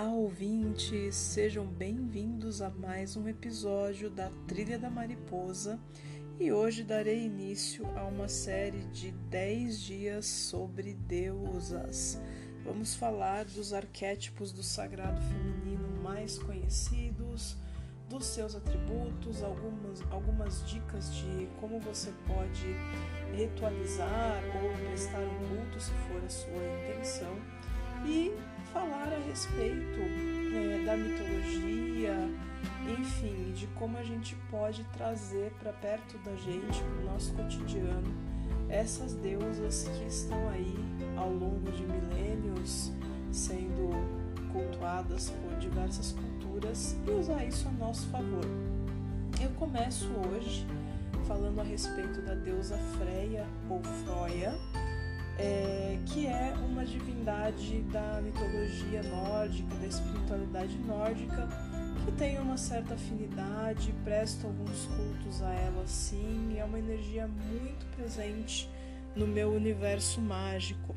Olá, ouvintes! Sejam bem-vindos a mais um episódio da Trilha da Mariposa e hoje darei início a uma série de 10 dias sobre deusas. Vamos falar dos arquétipos do sagrado feminino mais conhecidos, dos seus atributos, algumas, algumas dicas de como você pode ritualizar ou prestar um culto se for a sua intenção respeito é, da mitologia, enfim, de como a gente pode trazer para perto da gente, para o nosso cotidiano, essas deusas que estão aí ao longo de milênios sendo cultuadas por diversas culturas e usar isso a nosso favor. Eu começo hoje falando a respeito da deusa Freia ou Froia é, que é uma divindade da mitologia nórdica, da espiritualidade nórdica, que tem uma certa afinidade, presta alguns cultos a ela sim, e é uma energia muito presente no meu universo mágico.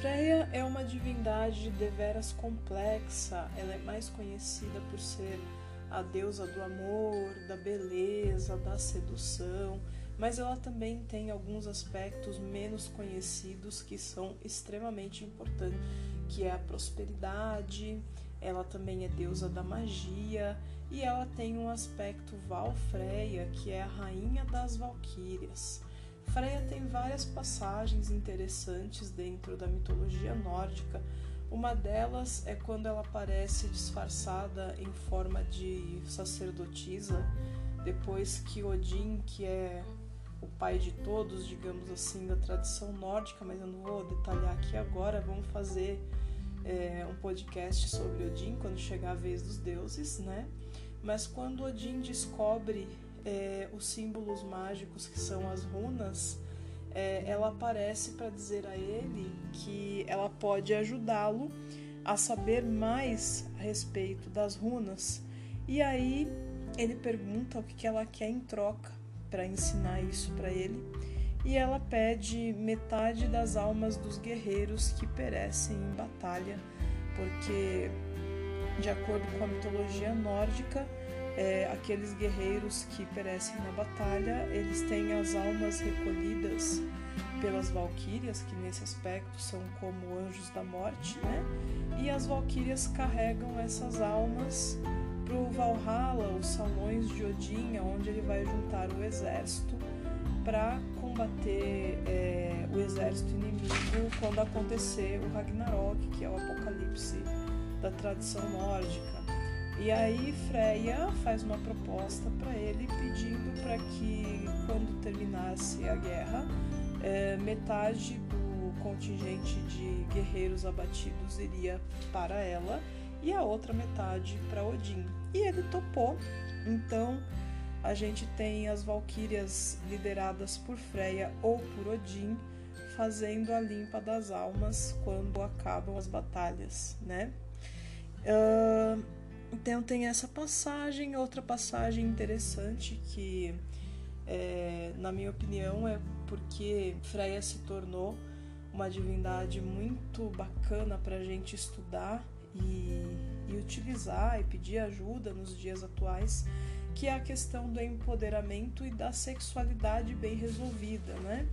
Freya é uma divindade deveras complexa, ela é mais conhecida por ser a deusa do amor, da beleza, da sedução mas ela também tem alguns aspectos menos conhecidos que são extremamente importantes, que é a prosperidade, ela também é deusa da magia e ela tem um aspecto Valfreia, que é a rainha das valquírias. Freia tem várias passagens interessantes dentro da mitologia nórdica. Uma delas é quando ela aparece disfarçada em forma de sacerdotisa, depois que Odin, que é pai de todos, digamos assim, da tradição nórdica, mas eu não vou detalhar aqui agora. Vamos fazer é, um podcast sobre Odin quando chegar a vez dos deuses, né? Mas quando Odin descobre é, os símbolos mágicos que são as runas, é, ela aparece para dizer a ele que ela pode ajudá-lo a saber mais a respeito das runas. E aí ele pergunta o que ela quer em troca para ensinar isso para ele, e ela pede metade das almas dos guerreiros que perecem em batalha, porque, de acordo com a mitologia nórdica, é, aqueles guerreiros que perecem na batalha, eles têm as almas recolhidas pelas valquírias, que nesse aspecto são como anjos da morte, né? E as valquírias carregam essas almas para o Valhalla, os salões de Odin, onde ele vai juntar o exército para combater é, o exército inimigo quando acontecer o Ragnarok, que é o apocalipse da tradição nórdica. E aí Freya faz uma proposta para ele pedindo para que quando terminasse a guerra, é, metade do contingente de guerreiros abatidos iria para ela e a outra metade para Odin. E ele topou. Então a gente tem as valquírias lideradas por Freya ou por Odin fazendo a limpa das almas quando acabam as batalhas, né? Uh, então tem essa passagem, outra passagem interessante que, é, na minha opinião, é porque Freya se tornou uma divindade muito bacana para a gente estudar e, e utilizar e pedir ajuda nos dias atuais, que é a questão do empoderamento e da sexualidade bem resolvida, né?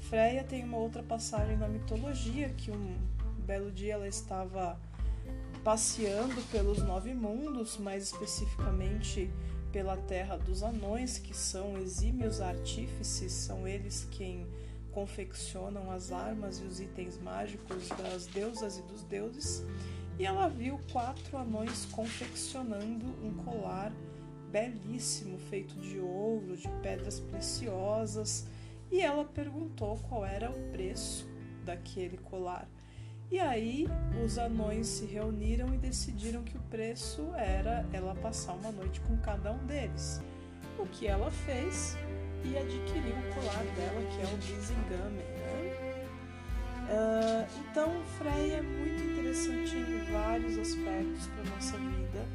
Freya tem uma outra passagem na mitologia que um belo dia ela estava passeando pelos nove mundos, mais especificamente pela terra dos anões, que são exímios artífices, são eles quem confeccionam as armas e os itens mágicos das deusas e dos deuses e ela viu quatro anões confeccionando um colar belíssimo, feito de ouro, de pedras preciosas, e ela perguntou qual era o preço daquele colar. E aí os anões se reuniram e decidiram que o preço era ela passar uma noite com cada um deles. O que ela fez e adquiriu o colar dela, que é o Gizingame. Né? Uh, então, Freya é muito interessante em vários aspectos para nossa vida,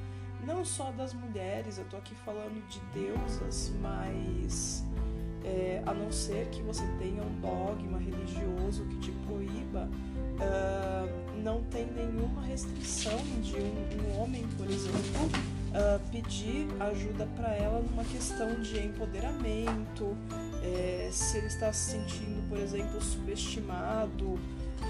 não só das mulheres, eu estou aqui falando de deusas, mas é, a não ser que você tenha um dogma religioso que te proíba uh, não tem nenhuma restrição de um, um homem, por exemplo, uh, pedir ajuda para ela numa questão de empoderamento, é, se ele está se sentindo, por exemplo, subestimado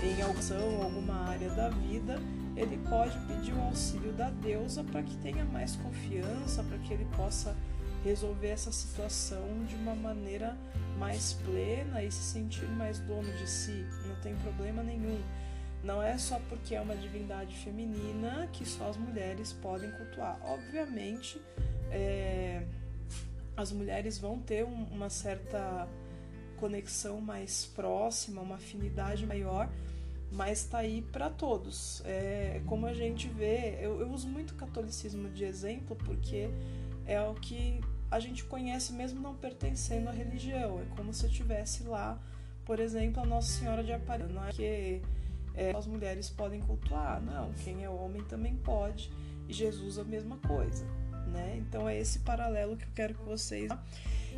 em alguma, alguma área da vida, ele pode pedir o auxílio da deusa para que tenha mais confiança, para que ele possa resolver essa situação de uma maneira mais plena e se sentir mais dono de si. Não tem problema nenhum. Não é só porque é uma divindade feminina que só as mulheres podem cultuar. Obviamente, é, as mulheres vão ter um, uma certa conexão mais próxima, uma afinidade maior, mas está aí para todos. É, como a gente vê, eu, eu uso muito o catolicismo de exemplo porque é o que a gente conhece mesmo não pertencendo à religião. É como se eu tivesse lá, por exemplo, a Nossa Senhora de Aparecida. Não é que é, as mulheres podem cultuar. Não, quem é homem também pode. E Jesus a mesma coisa, né? Então é esse paralelo que eu quero que vocês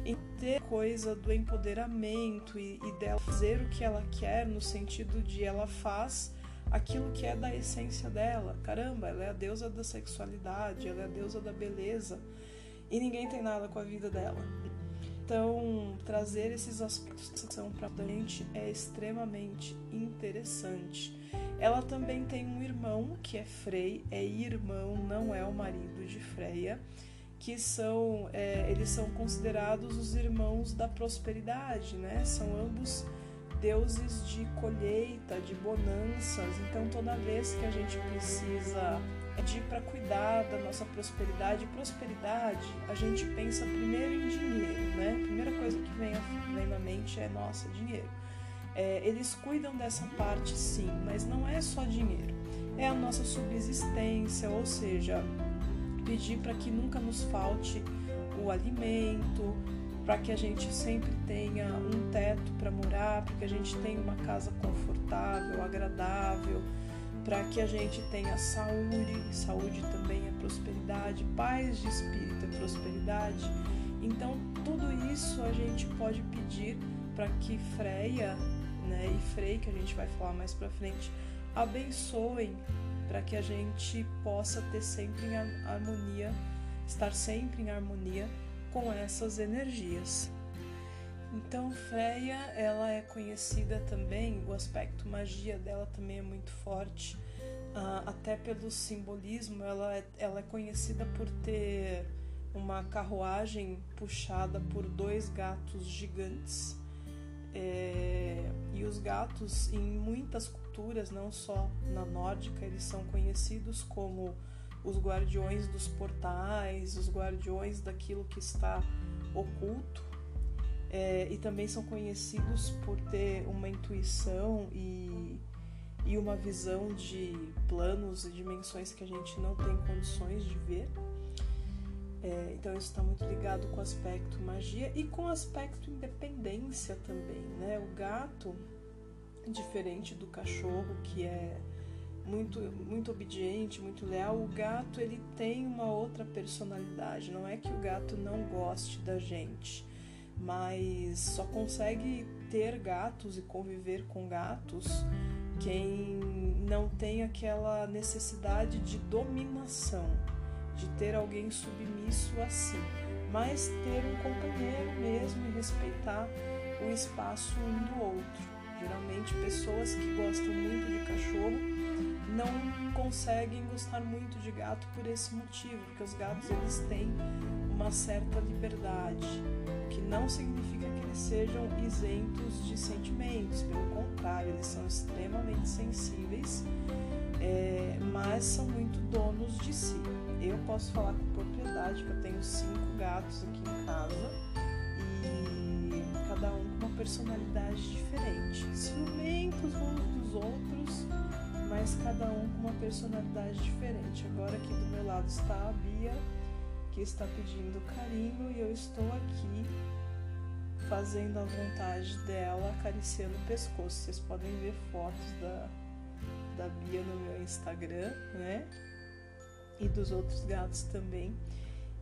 em ter coisa do empoderamento e, e dela fazer o que ela quer no sentido de ela faz aquilo que é da essência dela. Caramba, ela é a deusa da sexualidade, ela é a deusa da beleza e ninguém tem nada com a vida dela. Então, trazer esses aspectos para a gente é extremamente interessante. Ela também tem um irmão que é Frei, é irmão, não é o marido de Freia, que são é, eles são considerados os irmãos da prosperidade, né? São ambos deuses de colheita, de bonanças. Então, toda vez que a gente precisa pedir para cuidar da nossa prosperidade. Prosperidade, a gente pensa primeiro em dinheiro, né? A primeira coisa que vem, vem na mente é nossa, dinheiro. É, eles cuidam dessa parte sim, mas não é só dinheiro. É a nossa subsistência, ou seja, pedir para que nunca nos falte o alimento, para que a gente sempre tenha um teto para morar, para que a gente tenha uma casa confortável, agradável para que a gente tenha saúde, saúde também é prosperidade, paz de espírito é prosperidade. Então, tudo isso a gente pode pedir para que Freia né, e Frei, que a gente vai falar mais para frente, abençoem para que a gente possa ter sempre em harmonia, estar sempre em harmonia com essas energias. Então, Freya, ela é conhecida também, o aspecto magia dela também é muito forte, uh, até pelo simbolismo, ela é, ela é conhecida por ter uma carruagem puxada por dois gatos gigantes. É, os gatos, em muitas culturas, não só na nórdica, eles são conhecidos como os guardiões dos portais, os guardiões daquilo que está oculto é, e também são conhecidos por ter uma intuição e, e uma visão de planos e dimensões que a gente não tem condições de ver. É, então isso está muito ligado com o aspecto magia e com o aspecto independência também, né? O gato, diferente do cachorro que é muito muito obediente, muito leal, o gato ele tem uma outra personalidade. Não é que o gato não goste da gente, mas só consegue ter gatos e conviver com gatos quem não tem aquela necessidade de dominação, de ter alguém submisso a si, mas ter um companheiro mesmo e respeitar o espaço um do outro. Geralmente pessoas que gostam muito de cachorro não conseguem gostar muito de gato por esse motivo, porque os gatos eles têm uma certa liberdade, que não significa que eles sejam isentos de sentimentos, pelo contrário, eles são extremamente sensíveis, é, mas são muito donos de si. Eu posso falar com propriedade que eu tenho cinco gatos aqui em casa e cada um personalidade diferente, ciumentos uns dos outros, mas cada um com uma personalidade diferente. Agora aqui do meu lado está a Bia que está pedindo carinho e eu estou aqui fazendo a vontade dela, acariciando o pescoço. Vocês podem ver fotos da, da Bia no meu Instagram, né? E dos outros gatos também.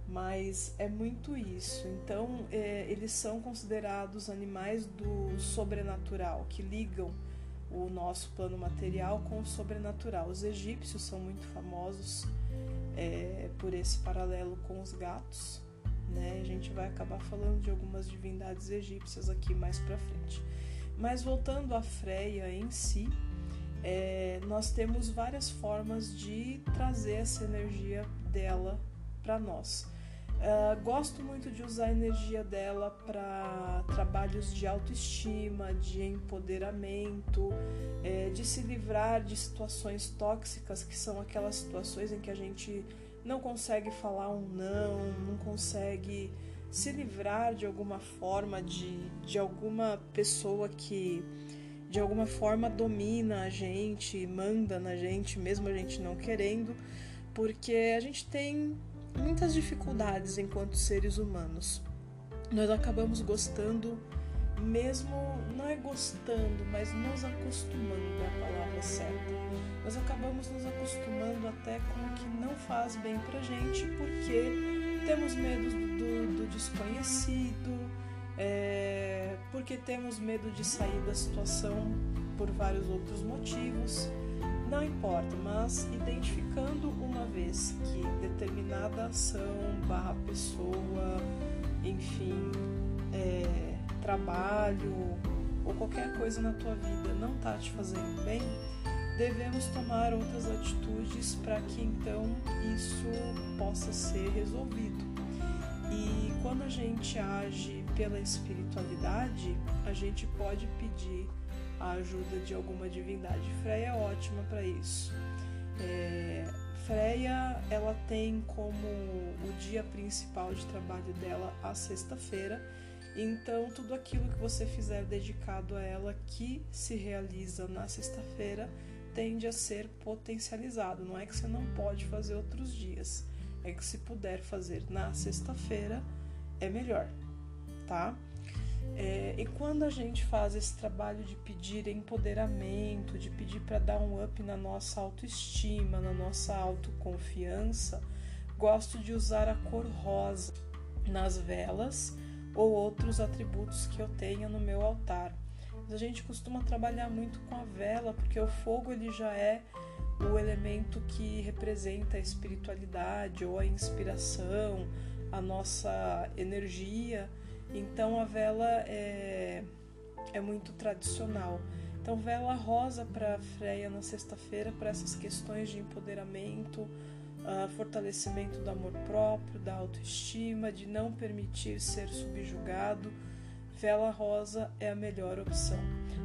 Mas é muito isso. Então, é, eles são considerados animais do sobrenatural, que ligam o nosso plano material com o sobrenatural. Os egípcios são muito famosos é, por esse paralelo com os gatos. Né? A gente vai acabar falando de algumas divindades egípcias aqui mais para frente. Mas voltando à Freia em si, é, nós temos várias formas de trazer essa energia dela para nós. Uh, gosto muito de usar a energia dela para trabalhos de autoestima, de empoderamento, é, de se livrar de situações tóxicas, que são aquelas situações em que a gente não consegue falar um não, não consegue se livrar de alguma forma de, de alguma pessoa que de alguma forma domina a gente, manda na gente, mesmo a gente não querendo, porque a gente tem muitas dificuldades enquanto seres humanos. Nós acabamos gostando, mesmo não é gostando, mas nos acostumando é a palavra certa. Nós acabamos nos acostumando até com o que não faz bem pra gente, porque temos medo do, do desconhecido, é, porque temos medo de sair da situação por vários outros motivos. Não importa, mas identificando uma vez que determinada ação, barra pessoa, enfim, é, trabalho ou qualquer coisa na tua vida não está te fazendo bem, devemos tomar outras atitudes para que então isso possa ser resolvido. E quando a gente age pela espiritualidade, a gente pode pedir a ajuda de alguma divindade. Freia é ótima para isso. É, Freia ela tem como o dia principal de trabalho dela a sexta-feira. Então tudo aquilo que você fizer dedicado a ela que se realiza na sexta-feira tende a ser potencializado. Não é que você não pode fazer outros dias, é que se puder fazer na sexta-feira é melhor, tá? É, e quando a gente faz esse trabalho de pedir empoderamento, de pedir para dar um up na nossa autoestima, na nossa autoconfiança, gosto de usar a cor rosa nas velas ou outros atributos que eu tenha no meu altar. A gente costuma trabalhar muito com a vela, porque o fogo ele já é o elemento que representa a espiritualidade ou a inspiração, a nossa energia então a vela é, é muito tradicional. Então, vela rosa para Freia na sexta-feira, para essas questões de empoderamento, uh, fortalecimento do amor próprio, da autoestima, de não permitir ser subjugado. Vela rosa é a melhor opção.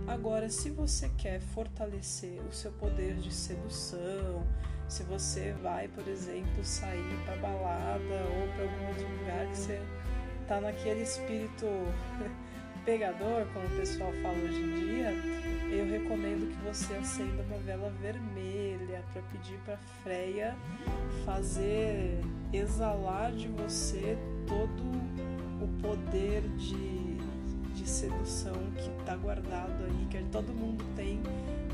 Agora, se você quer fortalecer o seu poder de sedução, se você vai, por exemplo, sair para balada ou para algum outro lugar que você tá naquele espírito pegador, como o pessoal fala hoje em dia, eu recomendo que você acenda uma vela vermelha para pedir para Freia fazer exalar de você todo o poder de, de sedução que está guardado aí, que todo mundo tem,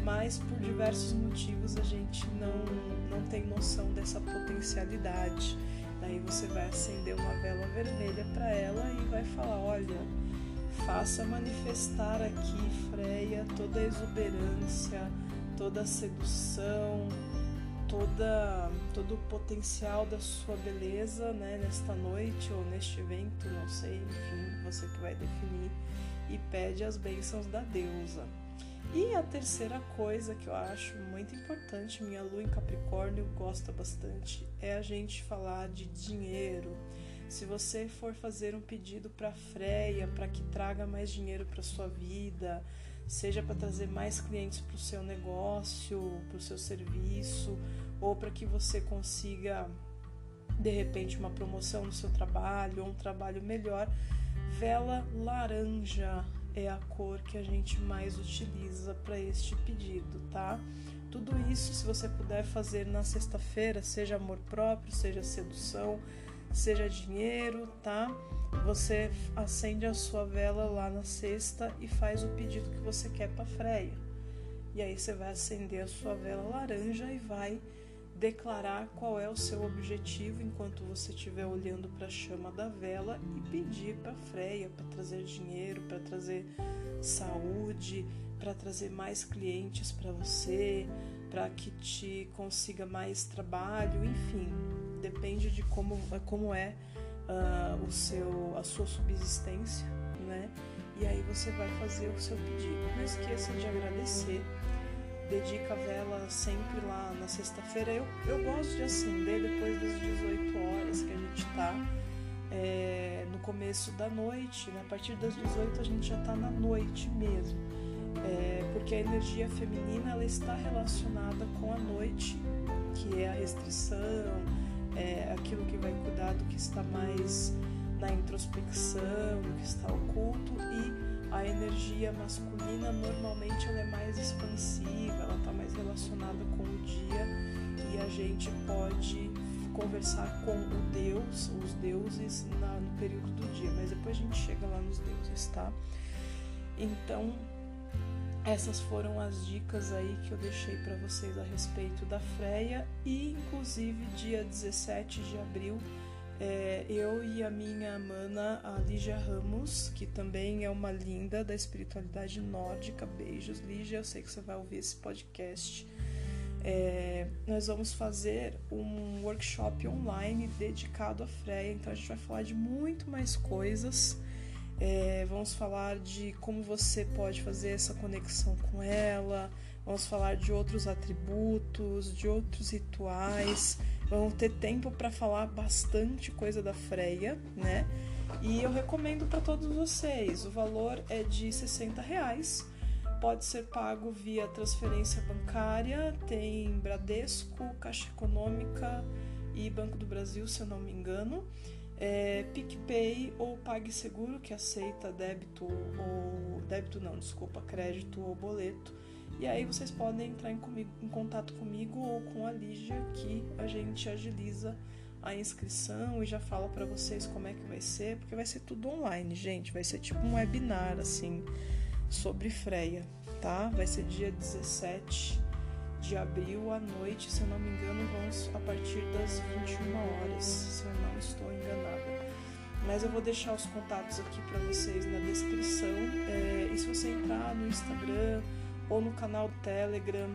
mas por diversos motivos a gente não, não tem noção dessa potencialidade. Daí você vai acender uma vela vermelha para ela e vai falar: olha, faça manifestar aqui, Freia, toda a exuberância, toda a sedução, toda, todo o potencial da sua beleza né, nesta noite ou neste evento, não sei, enfim, você que vai definir, e pede as bênçãos da deusa. E a terceira coisa que eu acho muito importante, minha lua em Capricórnio gosta bastante, é a gente falar de dinheiro. Se você for fazer um pedido para Freia para que traga mais dinheiro para sua vida, seja para trazer mais clientes para o seu negócio, para o seu serviço, ou para que você consiga de repente uma promoção no seu trabalho ou um trabalho melhor, vela laranja é a cor que a gente mais utiliza para este pedido, tá? Tudo isso, se você puder fazer na sexta-feira, seja amor próprio, seja sedução, seja dinheiro, tá? Você acende a sua vela lá na sexta e faz o pedido que você quer para Freia. E aí você vai acender a sua vela laranja e vai declarar qual é o seu objetivo enquanto você estiver olhando para a chama da vela e pedir para Freia para trazer dinheiro, para trazer saúde, para trazer mais clientes para você, para que te consiga mais trabalho, enfim, depende de como, como é uh, o seu, a sua subsistência, né? E aí você vai fazer o seu pedido. Não esqueça de agradecer. Dedica a vela sempre lá na sexta-feira. Eu, eu gosto de acender depois das 18 horas que a gente tá é, no começo da noite. Né? A partir das 18 a gente já tá na noite mesmo. É, porque a energia feminina ela está relacionada com a noite, que é a restrição, é aquilo que vai cuidar do que está mais na introspecção, do que está oculto e a energia masculina normalmente ela é mais expansiva, ela está mais relacionada com o dia e a gente pode conversar com o Deus, os deuses na, no período do dia, mas depois a gente chega lá nos deuses, tá? Então essas foram as dicas aí que eu deixei para vocês a respeito da Freia e inclusive dia 17 de abril é, eu e a minha mana, a Lígia Ramos, que também é uma linda da espiritualidade nórdica. Beijos, Lígia. Eu sei que você vai ouvir esse podcast. É, nós vamos fazer um workshop online dedicado à Freia. Então a gente vai falar de muito mais coisas. É, vamos falar de como você pode fazer essa conexão com ela. Vamos falar de outros atributos, de outros rituais. Vamos ter tempo para falar bastante coisa da Freia, né? E eu recomendo para todos vocês. O valor é de 60 reais. Pode ser pago via transferência bancária. Tem Bradesco, Caixa Econômica e Banco do Brasil, se eu não me engano é, PicPay ou PagSeguro, que aceita débito ou. débito não, desculpa, crédito ou boleto. E aí vocês podem entrar em, comigo, em contato comigo ou com a Lígia, que a gente agiliza a inscrição e já fala para vocês como é que vai ser, porque vai ser tudo online, gente. Vai ser tipo um webinar, assim, sobre freia, tá? Vai ser dia 17 de abril à noite, se eu não me engano, vamos a partir das 21 horas, se eu não estou enganada. Mas eu vou deixar os contatos aqui para vocês na descrição. É, e se você entrar no Instagram ou no canal do Telegram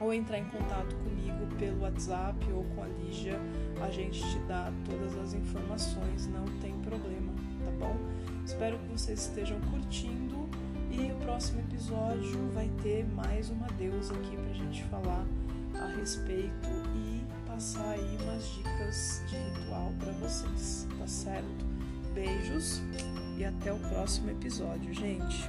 ou entrar em contato comigo pelo WhatsApp ou com a Lígia, a gente te dá todas as informações, não tem problema, tá bom? Espero que vocês estejam curtindo e o próximo episódio vai ter mais uma deusa aqui pra gente falar a respeito e passar aí umas dicas de ritual para vocês, tá certo? Beijos e até o próximo episódio, gente.